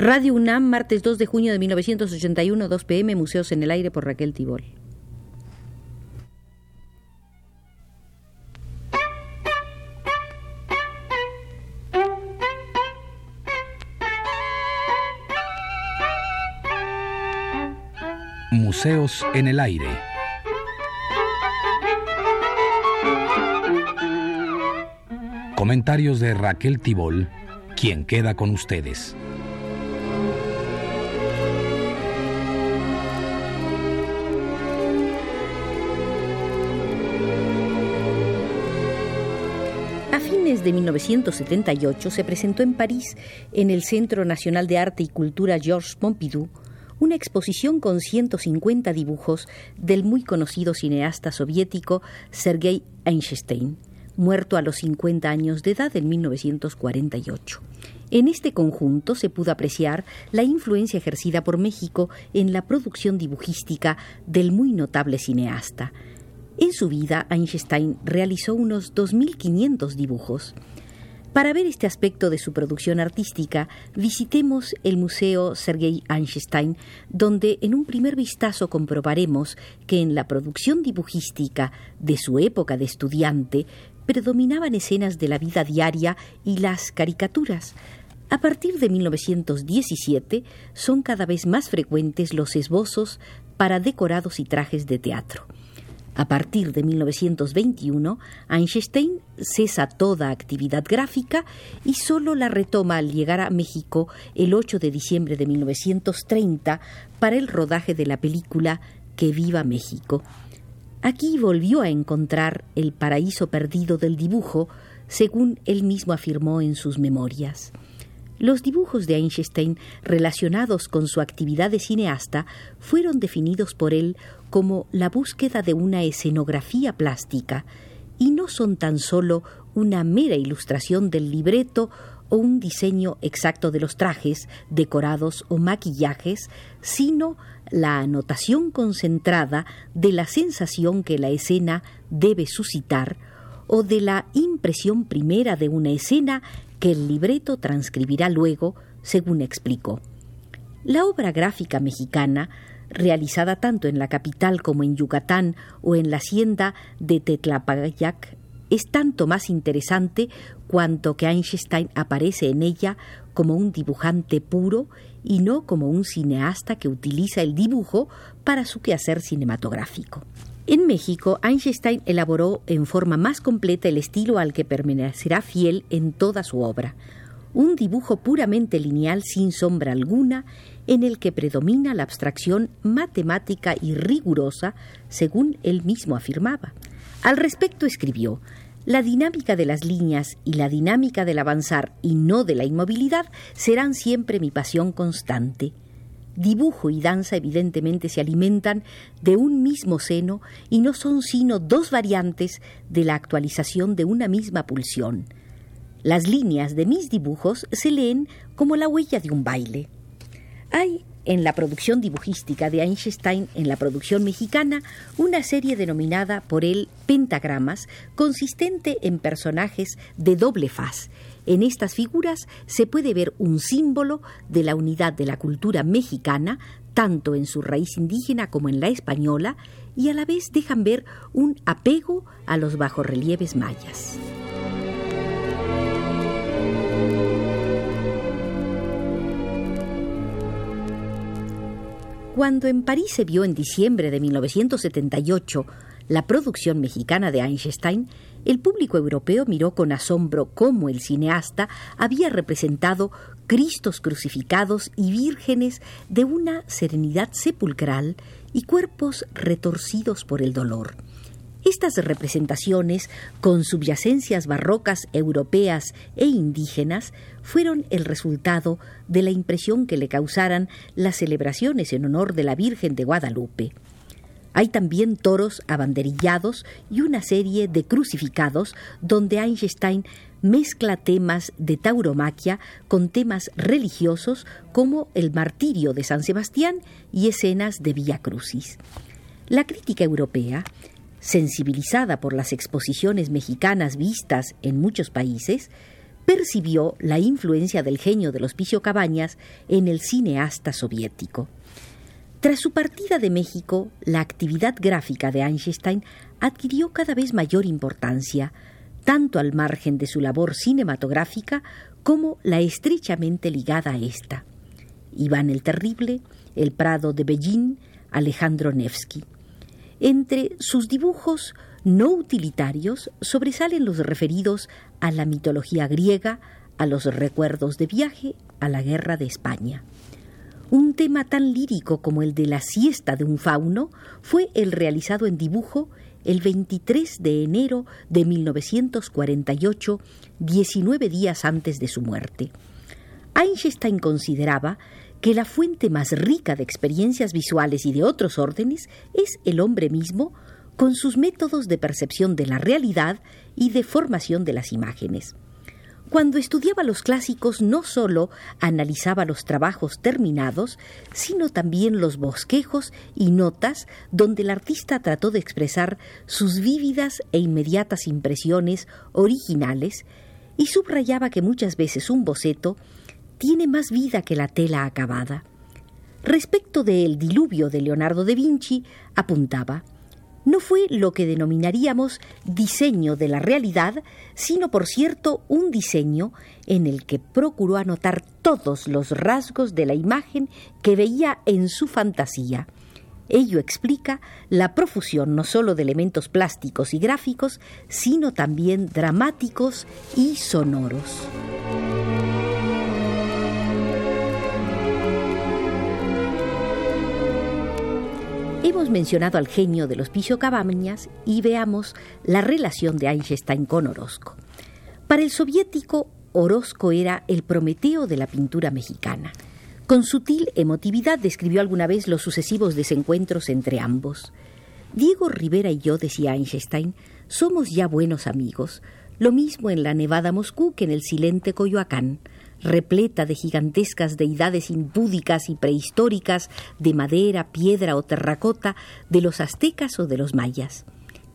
Radio UNAM, martes 2 de junio de 1981, 2 pm, Museos en el Aire por Raquel Tibol. Museos en el Aire. Comentarios de Raquel Tibol, quien queda con ustedes. De 1978 se presentó en París, en el Centro Nacional de Arte y Cultura Georges Pompidou, una exposición con 150 dibujos del muy conocido cineasta soviético Sergei Einstein, muerto a los 50 años de edad en 1948. En este conjunto se pudo apreciar la influencia ejercida por México en la producción dibujística del muy notable cineasta. En su vida, Einstein realizó unos 2.500 dibujos. Para ver este aspecto de su producción artística, visitemos el Museo Sergei Einstein, donde en un primer vistazo comprobaremos que en la producción dibujística de su época de estudiante predominaban escenas de la vida diaria y las caricaturas. A partir de 1917 son cada vez más frecuentes los esbozos para decorados y trajes de teatro. A partir de 1921, Einstein cesa toda actividad gráfica y solo la retoma al llegar a México el 8 de diciembre de 1930 para el rodaje de la película Que viva México. Aquí volvió a encontrar el paraíso perdido del dibujo, según él mismo afirmó en sus memorias. Los dibujos de Einstein relacionados con su actividad de cineasta fueron definidos por él como la búsqueda de una escenografía plástica y no son tan solo una mera ilustración del libreto o un diseño exacto de los trajes, decorados o maquillajes, sino la anotación concentrada de la sensación que la escena debe suscitar o de la impresión primera de una escena que el libreto transcribirá luego, según explicó. La obra gráfica mexicana, realizada tanto en la capital como en Yucatán o en la hacienda de Tetlapayac, es tanto más interesante cuanto que Einstein aparece en ella como un dibujante puro y no como un cineasta que utiliza el dibujo para su quehacer cinematográfico. En México, Einstein elaboró en forma más completa el estilo al que permanecerá fiel en toda su obra, un dibujo puramente lineal sin sombra alguna, en el que predomina la abstracción matemática y rigurosa, según él mismo afirmaba. Al respecto escribió La dinámica de las líneas y la dinámica del avanzar y no de la inmovilidad serán siempre mi pasión constante dibujo y danza evidentemente se alimentan de un mismo seno y no son sino dos variantes de la actualización de una misma pulsión. Las líneas de mis dibujos se leen como la huella de un baile. Hay en la producción dibujística de Einstein en la producción mexicana una serie denominada por él pentagramas, consistente en personajes de doble faz, en estas figuras se puede ver un símbolo de la unidad de la cultura mexicana, tanto en su raíz indígena como en la española, y a la vez dejan ver un apego a los bajorrelieves mayas. Cuando en París se vio en diciembre de 1978 la producción mexicana de Einstein, el público europeo miró con asombro cómo el cineasta había representado Cristos crucificados y vírgenes de una serenidad sepulcral y cuerpos retorcidos por el dolor. Estas representaciones, con subyacencias barrocas europeas e indígenas, fueron el resultado de la impresión que le causaran las celebraciones en honor de la Virgen de Guadalupe. Hay también toros abanderillados y una serie de crucificados donde Einstein mezcla temas de tauromaquia con temas religiosos como el martirio de San Sebastián y escenas de Villa Crucis. La crítica europea, sensibilizada por las exposiciones mexicanas vistas en muchos países, percibió la influencia del genio del Hospicio Cabañas en el cineasta soviético. Tras su partida de México, la actividad gráfica de Einstein adquirió cada vez mayor importancia, tanto al margen de su labor cinematográfica como la estrechamente ligada a esta. Iván el Terrible, El Prado de Beijing, Alejandro Nevsky. Entre sus dibujos no utilitarios sobresalen los referidos a la mitología griega, a los recuerdos de viaje, a la guerra de España. Un tema tan lírico como el de la siesta de un fauno fue el realizado en dibujo el 23 de enero de 1948, 19 días antes de su muerte. Einstein consideraba que la fuente más rica de experiencias visuales y de otros órdenes es el hombre mismo, con sus métodos de percepción de la realidad y de formación de las imágenes. Cuando estudiaba los clásicos no sólo analizaba los trabajos terminados, sino también los bosquejos y notas donde el artista trató de expresar sus vívidas e inmediatas impresiones originales y subrayaba que muchas veces un boceto tiene más vida que la tela acabada. Respecto del diluvio de Leonardo da Vinci, apuntaba no fue lo que denominaríamos diseño de la realidad, sino por cierto un diseño en el que procuró anotar todos los rasgos de la imagen que veía en su fantasía. Ello explica la profusión no sólo de elementos plásticos y gráficos, sino también dramáticos y sonoros. Hemos mencionado al genio de los Cabañas y veamos la relación de Einstein con Orozco. Para el soviético, Orozco era el Prometeo de la pintura mexicana. Con sutil emotividad describió alguna vez los sucesivos desencuentros entre ambos. Diego Rivera y yo, decía Einstein, somos ya buenos amigos, lo mismo en la nevada Moscú que en el silente Coyoacán repleta de gigantescas deidades impúdicas y prehistóricas de madera, piedra o terracota de los aztecas o de los mayas.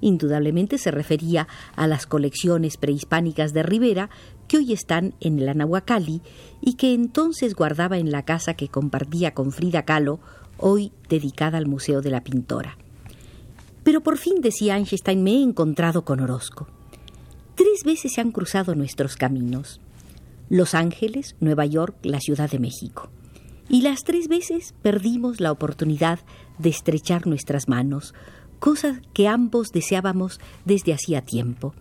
Indudablemente se refería a las colecciones prehispánicas de Rivera que hoy están en el Anahuacalli y que entonces guardaba en la casa que compartía con Frida Kahlo, hoy dedicada al Museo de la Pintora. Pero por fin, decía Einstein, me he encontrado con Orozco. Tres veces se han cruzado nuestros caminos. Los Ángeles, Nueva York, la Ciudad de México. Y las tres veces perdimos la oportunidad de estrechar nuestras manos, cosa que ambos deseábamos desde hacía tiempo.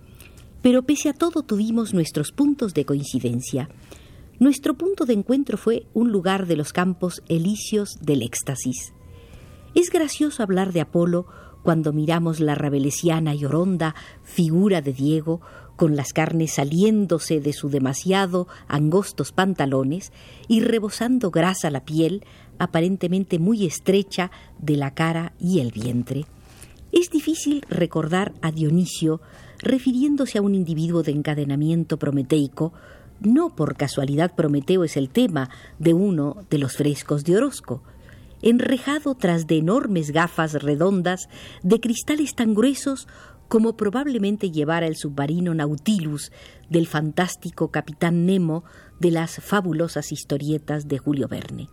Pero pese a todo tuvimos nuestros puntos de coincidencia. Nuestro punto de encuentro fue un lugar de los campos elíseos del éxtasis. Es gracioso hablar de Apolo cuando miramos la rabelesiana y oronda figura de Diego con las carnes saliéndose de su demasiado angostos pantalones y rebosando grasa la piel, aparentemente muy estrecha, de la cara y el vientre. Es difícil recordar a Dionisio refiriéndose a un individuo de encadenamiento prometeico, no por casualidad Prometeo es el tema de uno de los frescos de Orozco, enrejado tras de enormes gafas redondas de cristales tan gruesos como probablemente llevara el submarino Nautilus del fantástico capitán Nemo de las fabulosas historietas de Julio Verne.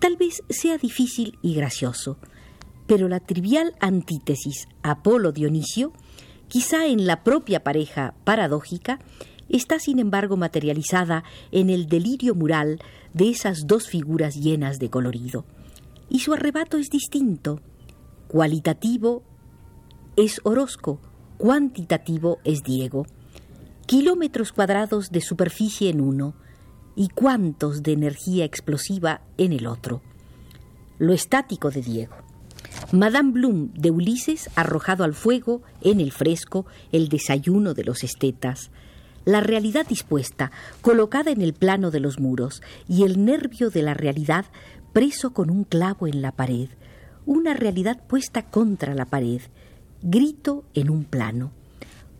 Tal vez sea difícil y gracioso, pero la trivial antítesis Apolo-Dionisio, quizá en la propia pareja paradójica, está sin embargo materializada en el delirio mural de esas dos figuras llenas de colorido. Y su arrebato es distinto, cualitativo es Orozco, cuantitativo es Diego. Kilómetros cuadrados de superficie en uno y cuántos de energía explosiva en el otro. Lo estático de Diego. Madame Bloom de Ulises arrojado al fuego en el fresco el desayuno de los estetas. La realidad dispuesta, colocada en el plano de los muros, y el nervio de la realidad preso con un clavo en la pared. Una realidad puesta contra la pared, grito en un plano,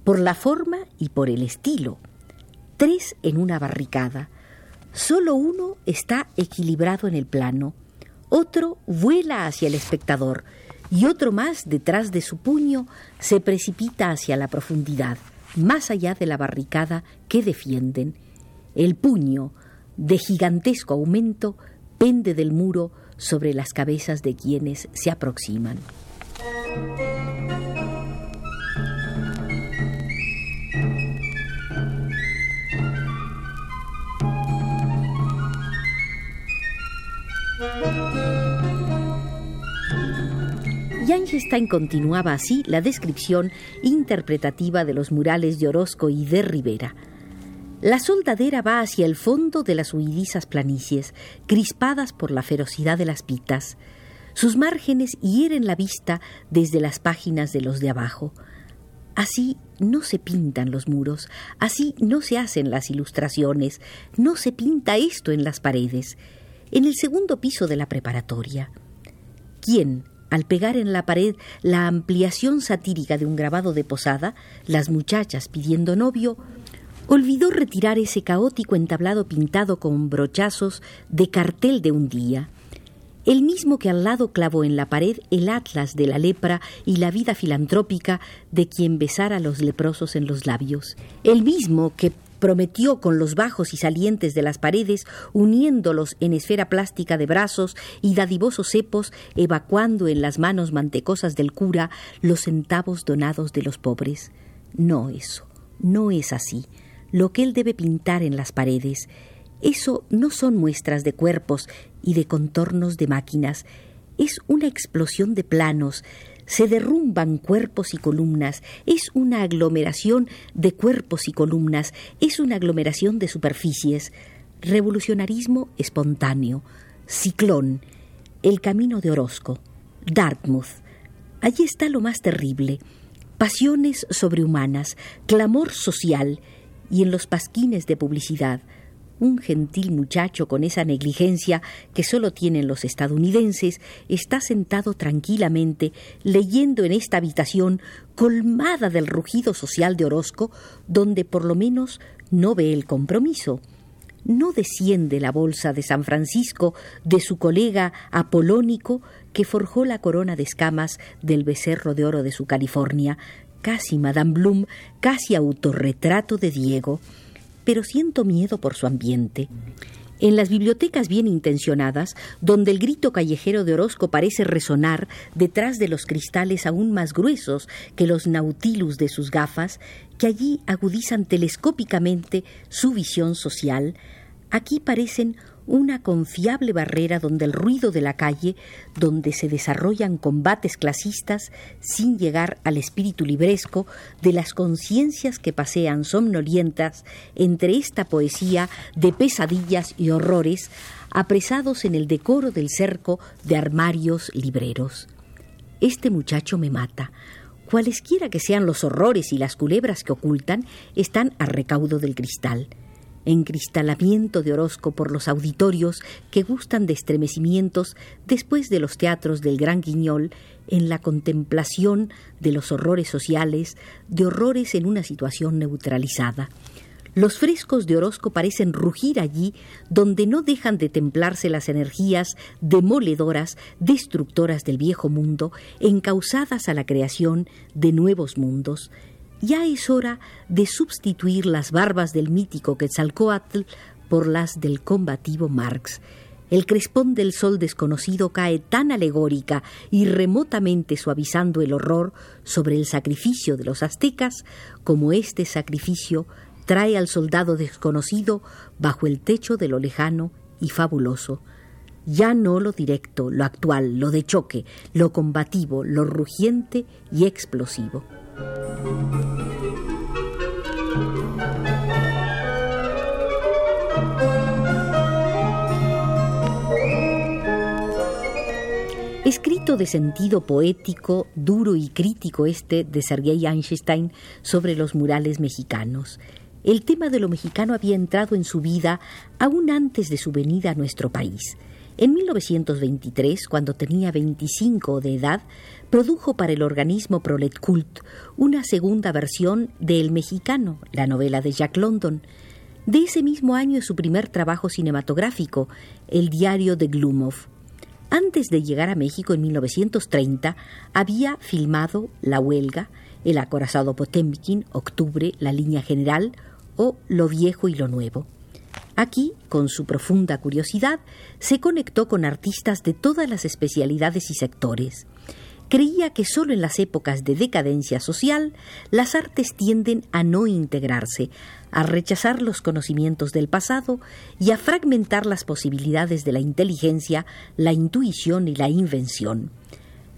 por la forma y por el estilo, tres en una barricada. Solo uno está equilibrado en el plano, otro vuela hacia el espectador y otro más detrás de su puño se precipita hacia la profundidad, más allá de la barricada que defienden, El puño, de gigantesco aumento, pende del muro sobre las cabezas de quienes se aproximan. Einstein continuaba así la descripción interpretativa de los murales de Orozco y de Rivera. La soldadera va hacia el fondo de las huidizas planicies, crispadas por la ferocidad de las pitas. Sus márgenes hieren la vista desde las páginas de los de abajo. Así no se pintan los muros, así no se hacen las ilustraciones, no se pinta esto en las paredes. En el segundo piso de la preparatoria. ¿Quién al pegar en la pared la ampliación satírica de un grabado de posada, las muchachas pidiendo novio, olvidó retirar ese caótico entablado pintado con brochazos de cartel de un día. El mismo que al lado clavó en la pared el atlas de la lepra y la vida filantrópica de quien besara a los leprosos en los labios. El mismo que prometió con los bajos y salientes de las paredes, uniéndolos en esfera plástica de brazos y dadivosos cepos, evacuando en las manos mantecosas del cura los centavos donados de los pobres. No eso, no es así. Lo que él debe pintar en las paredes, eso no son muestras de cuerpos y de contornos de máquinas, es una explosión de planos, se derrumban cuerpos y columnas, es una aglomeración de cuerpos y columnas, es una aglomeración de superficies, revolucionarismo espontáneo, ciclón, el camino de Orozco, Dartmouth. Allí está lo más terrible, pasiones sobrehumanas, clamor social, y en los pasquines de publicidad, un gentil muchacho con esa negligencia que solo tienen los estadounidenses está sentado tranquilamente leyendo en esta habitación colmada del rugido social de Orozco, donde por lo menos no ve el compromiso. No desciende la bolsa de San Francisco de su colega apolónico que forjó la corona de escamas del becerro de oro de su California, casi Madame Bloom, casi autorretrato de Diego pero siento miedo por su ambiente. En las bibliotecas bien intencionadas, donde el grito callejero de Orozco parece resonar detrás de los cristales aún más gruesos que los nautilus de sus gafas, que allí agudizan telescópicamente su visión social, aquí parecen una confiable barrera donde el ruido de la calle, donde se desarrollan combates clasistas sin llegar al espíritu libresco de las conciencias que pasean somnolientas entre esta poesía de pesadillas y horrores apresados en el decoro del cerco de armarios libreros. Este muchacho me mata. Cualesquiera que sean los horrores y las culebras que ocultan, están a recaudo del cristal encristalamiento de Orozco por los auditorios que gustan de estremecimientos después de los teatros del Gran Guiñol en la contemplación de los horrores sociales, de horrores en una situación neutralizada. Los frescos de Orozco parecen rugir allí donde no dejan de templarse las energías demoledoras, destructoras del viejo mundo, encausadas a la creación de nuevos mundos, ya es hora de sustituir las barbas del mítico Quetzalcoatl por las del combativo Marx. El crespón del sol desconocido cae tan alegórica y remotamente suavizando el horror sobre el sacrificio de los aztecas como este sacrificio trae al soldado desconocido bajo el techo de lo lejano y fabuloso. Ya no lo directo, lo actual, lo de choque, lo combativo, lo rugiente y explosivo. Escrito de sentido poético, duro y crítico este de Sergei Einstein sobre los murales mexicanos. El tema de lo mexicano había entrado en su vida aún antes de su venida a nuestro país. En 1923, cuando tenía 25 de edad, produjo para el organismo Prolet Cult una segunda versión de El Mexicano, la novela de Jack London. De ese mismo año es su primer trabajo cinematográfico, El diario de Glumov. Antes de llegar a México en 1930, había filmado La Huelga, El acorazado Potemkin, Octubre, La Línea General o Lo Viejo y lo Nuevo. Aquí, con su profunda curiosidad, se conectó con artistas de todas las especialidades y sectores. Creía que solo en las épocas de decadencia social las artes tienden a no integrarse, a rechazar los conocimientos del pasado y a fragmentar las posibilidades de la inteligencia, la intuición y la invención.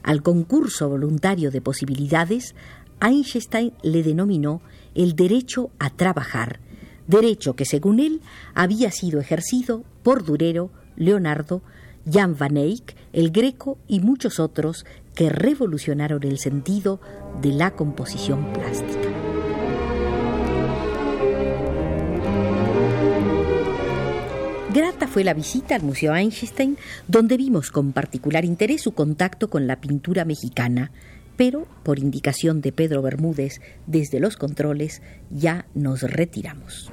Al concurso voluntario de posibilidades, Einstein le denominó el derecho a trabajar, derecho que según él había sido ejercido por Durero, Leonardo, Jan van Eyck, el Greco y muchos otros que revolucionaron el sentido de la composición plástica. Grata fue la visita al Museo Einstein, donde vimos con particular interés su contacto con la pintura mexicana, pero por indicación de Pedro Bermúdez desde los controles ya nos retiramos.